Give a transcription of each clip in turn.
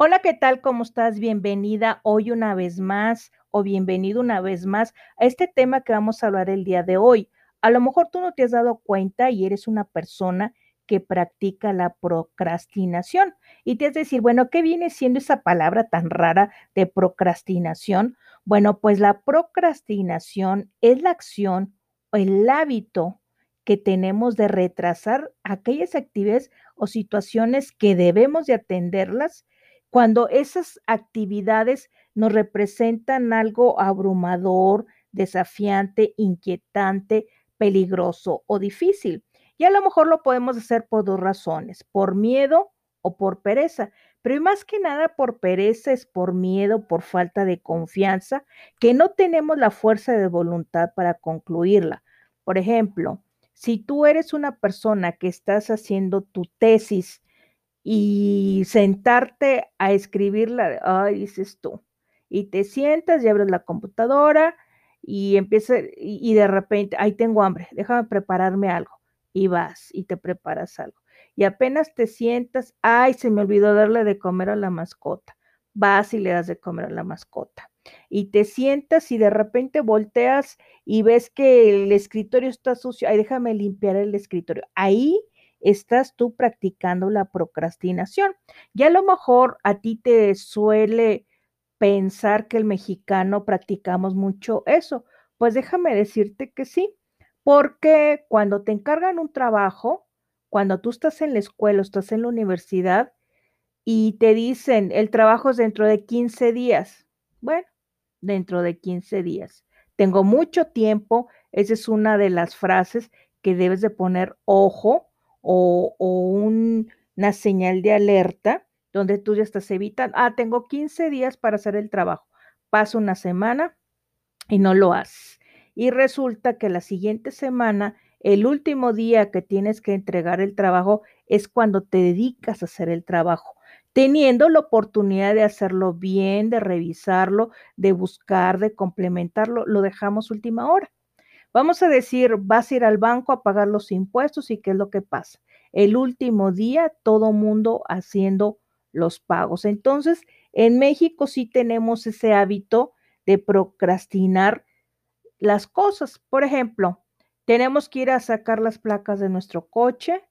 Hola, ¿qué tal? ¿Cómo estás? Bienvenida hoy una vez más o bienvenido una vez más a este tema que vamos a hablar el día de hoy. A lo mejor tú no te has dado cuenta y eres una persona que practica la procrastinación. Y te has de decir, bueno, ¿qué viene siendo esa palabra tan rara de procrastinación? Bueno, pues la procrastinación es la acción o el hábito que tenemos de retrasar aquellas actividades o situaciones que debemos de atenderlas cuando esas actividades nos representan algo abrumador, desafiante, inquietante, peligroso o difícil. Y a lo mejor lo podemos hacer por dos razones, por miedo o por pereza. Pero más que nada por pereza es por miedo, por falta de confianza, que no tenemos la fuerza de voluntad para concluirla. Por ejemplo, si tú eres una persona que estás haciendo tu tesis y sentarte a escribirla, ay, dices tú, y te sientas y abres la computadora y empieza, y, de repente, ay, tengo hambre, déjame prepararme algo, y vas y te preparas algo. Y apenas te sientas, ay, se me olvidó darle de comer a la mascota, vas y le das de comer a la mascota. Y te sientas y de repente volteas y ves que el escritorio está sucio, ay, déjame limpiar el escritorio. Ahí estás tú practicando la procrastinación. Y a lo mejor a ti te suele pensar que el mexicano practicamos mucho eso. Pues déjame decirte que sí, porque cuando te encargan un trabajo, cuando tú estás en la escuela, estás en la universidad y te dicen, el trabajo es dentro de 15 días. Bueno, dentro de 15 días. Tengo mucho tiempo, esa es una de las frases que debes de poner ojo o, una señal de alerta donde tú ya estás evitando, ah, tengo 15 días para hacer el trabajo, pasa una semana y no lo haces. Y resulta que la siguiente semana, el último día que tienes que entregar el trabajo es cuando te dedicas a hacer el trabajo, teniendo la oportunidad de hacerlo bien, de revisarlo, de buscar, de complementarlo, lo dejamos última hora. Vamos a decir, vas a ir al banco a pagar los impuestos y qué es lo que pasa. El último día, todo mundo haciendo los pagos. Entonces, en México sí tenemos ese hábito de procrastinar las cosas. Por ejemplo, tenemos que ir a sacar las placas de nuestro coche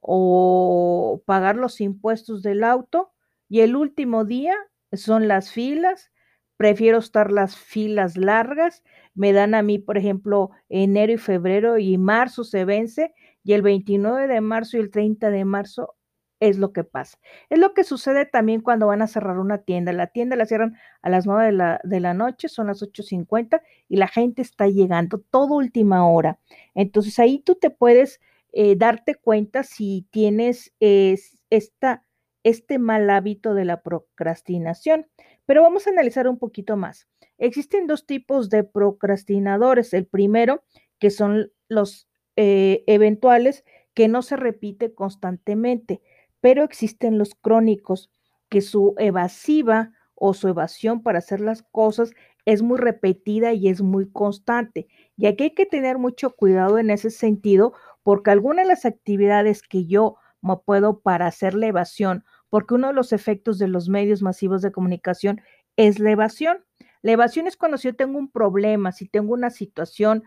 o pagar los impuestos del auto y el último día son las filas prefiero estar las filas largas. Me dan a mí, por ejemplo, enero y febrero y marzo se vence y el 29 de marzo y el 30 de marzo es lo que pasa. Es lo que sucede también cuando van a cerrar una tienda. La tienda la cierran a las 9 de la, de la noche, son las 8.50 y la gente está llegando todo última hora. Entonces ahí tú te puedes eh, darte cuenta si tienes esta, este mal hábito de la procrastinación. Pero vamos a analizar un poquito más. Existen dos tipos de procrastinadores. El primero, que son los eh, eventuales, que no se repite constantemente, pero existen los crónicos, que su evasiva o su evasión para hacer las cosas es muy repetida y es muy constante. Y aquí hay que tener mucho cuidado en ese sentido, porque algunas de las actividades que yo me puedo para hacer la evasión porque uno de los efectos de los medios masivos de comunicación es la evasión. La evasión es cuando si yo tengo un problema, si tengo una situación,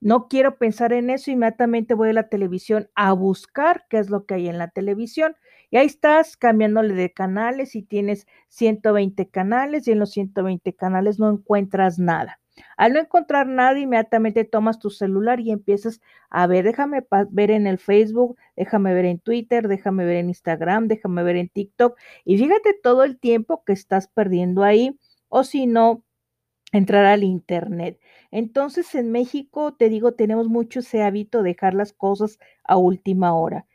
no quiero pensar en eso, inmediatamente voy a la televisión a buscar qué es lo que hay en la televisión. Y ahí estás cambiándole de canales y tienes 120 canales y en los 120 canales no encuentras nada. Al no encontrar nada, inmediatamente tomas tu celular y empiezas a ver, déjame ver en el Facebook, déjame ver en Twitter, déjame ver en Instagram, déjame ver en TikTok y fíjate todo el tiempo que estás perdiendo ahí o si no, entrar al Internet. Entonces, en México, te digo, tenemos mucho ese hábito de dejar las cosas a última hora.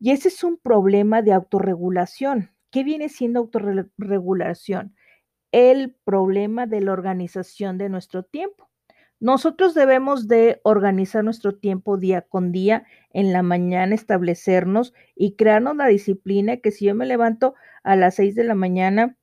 Y ese es un problema de autorregulación. ¿Qué viene siendo autorregulación? El problema de la organización de nuestro tiempo. Nosotros debemos de organizar nuestro tiempo día con día, en la mañana establecernos y crearnos la disciplina que si yo me levanto a las 6 de la mañana,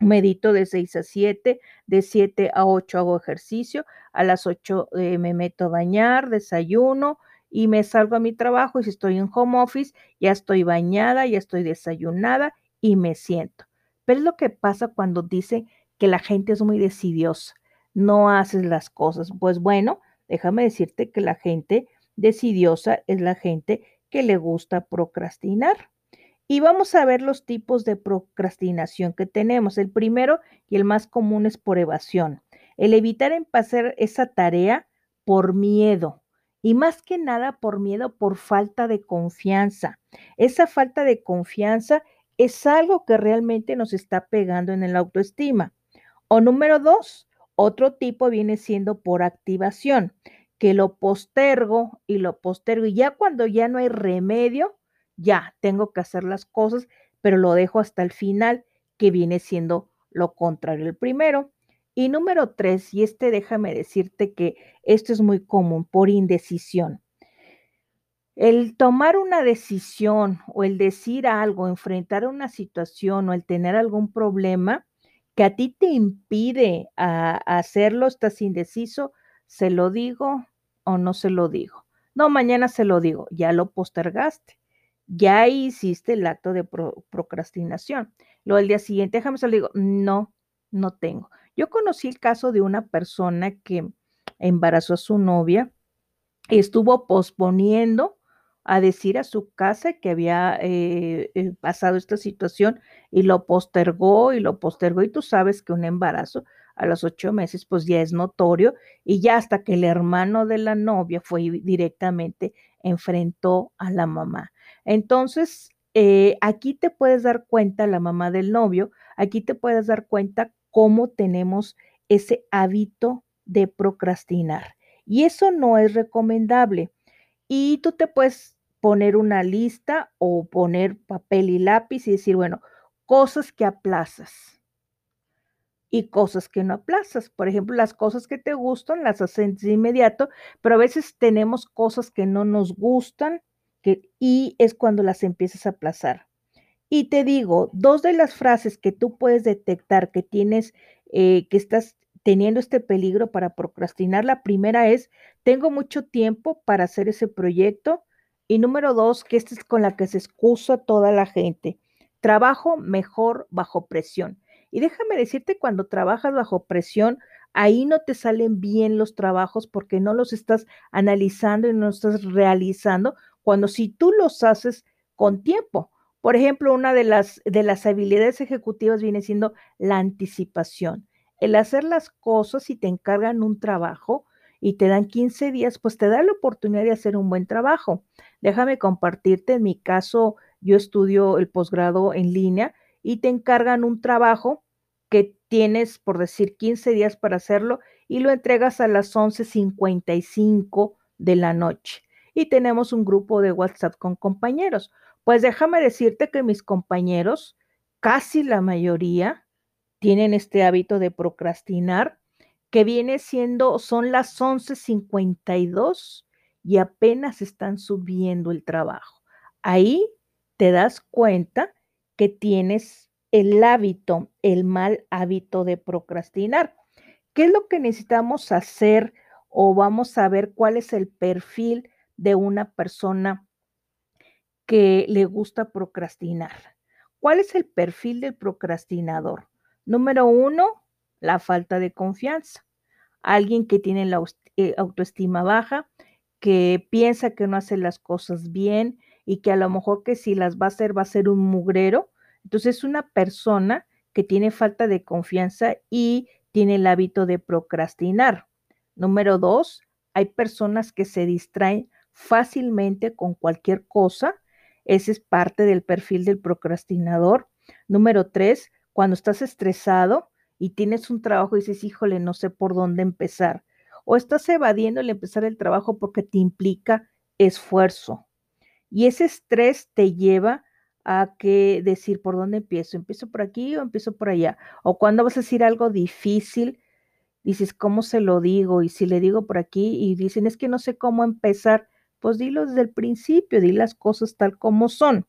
medito de 6 a 7, de 7 a 8 hago ejercicio, a las 8 eh, me meto a bañar, desayuno y me salgo a mi trabajo y si estoy en home office, ya estoy bañada, ya estoy desayunada y me siento Pero es lo que pasa cuando dice que la gente es muy decidiosa, no haces las cosas. Pues bueno, déjame decirte que la gente decidiosa es la gente que le gusta procrastinar. Y vamos a ver los tipos de procrastinación que tenemos. El primero y el más común es por evasión. El evitar empezar esa tarea por miedo. Y más que nada por miedo, por falta de confianza. Esa falta de confianza es algo que realmente nos está pegando en el autoestima. O número dos, otro tipo viene siendo por activación, que lo postergo y lo postergo. Y ya cuando ya no hay remedio, ya tengo que hacer las cosas, pero lo dejo hasta el final, que viene siendo lo contrario el primero. Y número tres, y este déjame decirte que esto es muy común por indecisión. El tomar una decisión o el decir algo, enfrentar una situación o el tener algún problema que a ti te impide a, hacerlo, estás indeciso, se lo digo o no se lo digo. No, mañana se lo digo, ya lo postergaste ya hiciste el acto de procrastinación. Luego el día siguiente, déjame se lo digo, no, no tengo. Yo conocí el caso de una persona que embarazó a su novia y estuvo posponiendo a decir a su casa que había eh, eh, pasado esta situación y lo postergó y lo postergó y tú sabes que un embarazo a los ocho meses pues ya es notorio y ya hasta que el hermano de la novia fue directamente enfrentó a la mamá. Entonces, eh, aquí te puedes dar cuenta, la mamá del novio, aquí te puedes dar cuenta cómo tenemos ese hábito de procrastinar. Y eso no es recomendable. Y tú te puedes poner una lista o poner papel y lápiz y decir, bueno, cosas que aplazas y cosas que no aplazas. Por ejemplo, las cosas que te gustan las haces de inmediato, pero a veces tenemos cosas que no nos gustan y es cuando las empiezas a aplazar. Y te digo, dos de las frases que tú puedes detectar que tienes, eh, que estás teniendo este peligro para procrastinar, la primera es, tengo mucho tiempo para hacer ese proyecto. Y número dos, que esta es con la que se excusa toda la gente. Trabajo mejor bajo presión. Y déjame decirte, cuando trabajas bajo presión, ahí no te salen bien los trabajos porque no los estás analizando y no los estás realizando cuando si tú los haces con tiempo. Por ejemplo, una de las, de las habilidades ejecutivas viene siendo la anticipación. El hacer las cosas si te encargan un trabajo y te dan 15 días, pues te da la oportunidad de hacer un buen trabajo. Déjame compartirte, en mi caso, yo estudio el posgrado en línea y te encargan un trabajo que tienes, por decir, 15 días para hacerlo y lo entregas a las 11.55 de la noche y tenemos un grupo de WhatsApp con compañeros. Pues déjame decirte que mis compañeros, casi la mayoría, tienen este hábito de procrastinar, que viene siendo, son las 11.52 y apenas están subiendo el trabajo. Ahí te das cuenta que tienes el hábito, el mal hábito de procrastinar. ¿Qué es lo que necesitamos hacer o vamos a ver cuál es el perfil de una persona que le gusta procrastinar. ¿Cuál es el perfil del procrastinador? Número uno, la falta de confianza. Alguien que tiene la eh, autoestima baja, que piensa que no hace las cosas bien y que a lo mejor que si las va a hacer va a ser un mugrero. Entonces es una persona que tiene falta de confianza y tiene el hábito de procrastinar. Número dos, hay personas que se distraen fácilmente con cualquier cosa. Ese es parte del perfil del procrastinador. Número tres, cuando estás estresado y tienes un trabajo y dices, híjole, no sé por dónde empezar. O estás evadiendo el empezar el trabajo porque te implica esfuerzo. Y ese estrés te lleva a que decir por dónde empiezo. ¿Empiezo por aquí o empiezo por allá? O cuando vas a decir algo difícil, dices, ¿cómo se lo digo? Y si le digo por aquí y dicen, es que no sé cómo empezar, pues dilo desde el principio, di las cosas tal como son.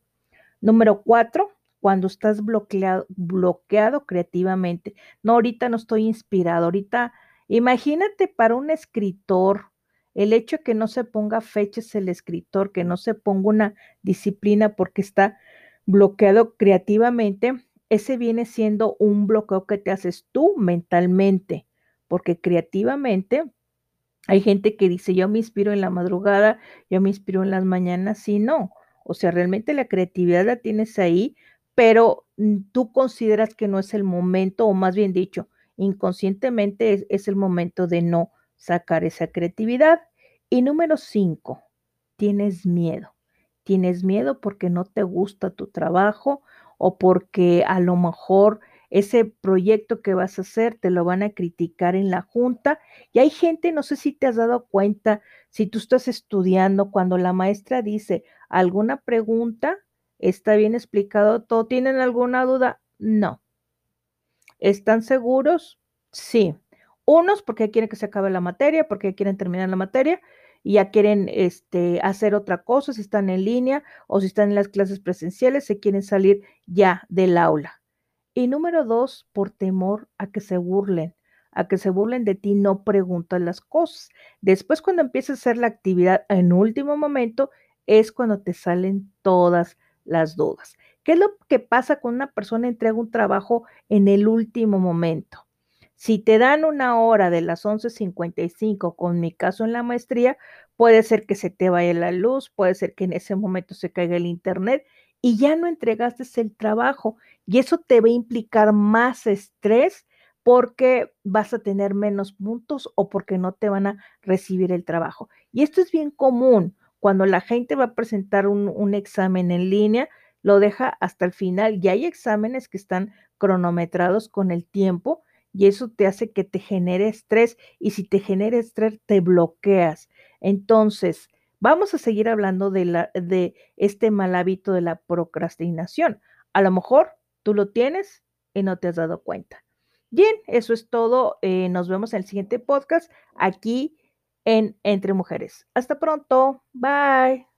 Número cuatro, cuando estás bloqueado, bloqueado creativamente. No, ahorita no estoy inspirado, ahorita, imagínate para un escritor, el hecho que no se ponga fechas el escritor, que no se ponga una disciplina porque está bloqueado creativamente, ese viene siendo un bloqueo que te haces tú mentalmente, porque creativamente hay gente que dice, yo me inspiro en la madrugada, yo me inspiro en las mañanas, sí, no. O sea, realmente la creatividad la tienes ahí, pero mm, tú consideras que no es el momento, o más bien dicho, inconscientemente es, el momento de no sacar esa creatividad. Y número cinco, tienes miedo. Tienes miedo porque no te gusta tu trabajo o porque a lo mejor ese proyecto que vas a hacer te lo van a criticar en la junta. Y hay gente, no sé si te has dado cuenta, si tú estás estudiando, cuando la maestra dice alguna pregunta, ¿está bien explicado todo? ¿Tienen alguna duda? No. ¿Están seguros? Sí. Unos porque quieren que se acabe la materia, porque quieren terminar la materia y ya quieren este, hacer otra cosa, si están en línea o si están en las clases presenciales, se quieren salir ya del aula. Y número dos, por temor a que se burlen, a que se burlen de ti, no preguntan las cosas. Después, cuando empiezas a hacer la actividad en último momento, es cuando te salen todas las dudas. ¿Qué es lo que pasa cuando una persona entrega un trabajo en el último momento? Si te dan una hora de las 11.55, con mi caso en la maestría, puede ser que se te vaya la luz, puede ser que en ese momento se caiga el internet y ya no entregaste el trabajo y eso te va a implicar más estrés porque vas a tener menos puntos o porque no te van a recibir el trabajo. Y esto es bien común. Cuando la gente va a presentar un, un examen en línea, lo deja hasta el final y hay exámenes que están cronometrados con el tiempo y eso te hace que te genere estrés y si te genera estrés te bloqueas. Entonces, Vamos a seguir hablando de, la, de este mal hábito de la procrastinación. A lo mejor tú lo tienes y no te has dado cuenta. Bien, eso es todo. Eh, nos vemos en el siguiente podcast aquí en Entre Mujeres. Hasta pronto. Bye.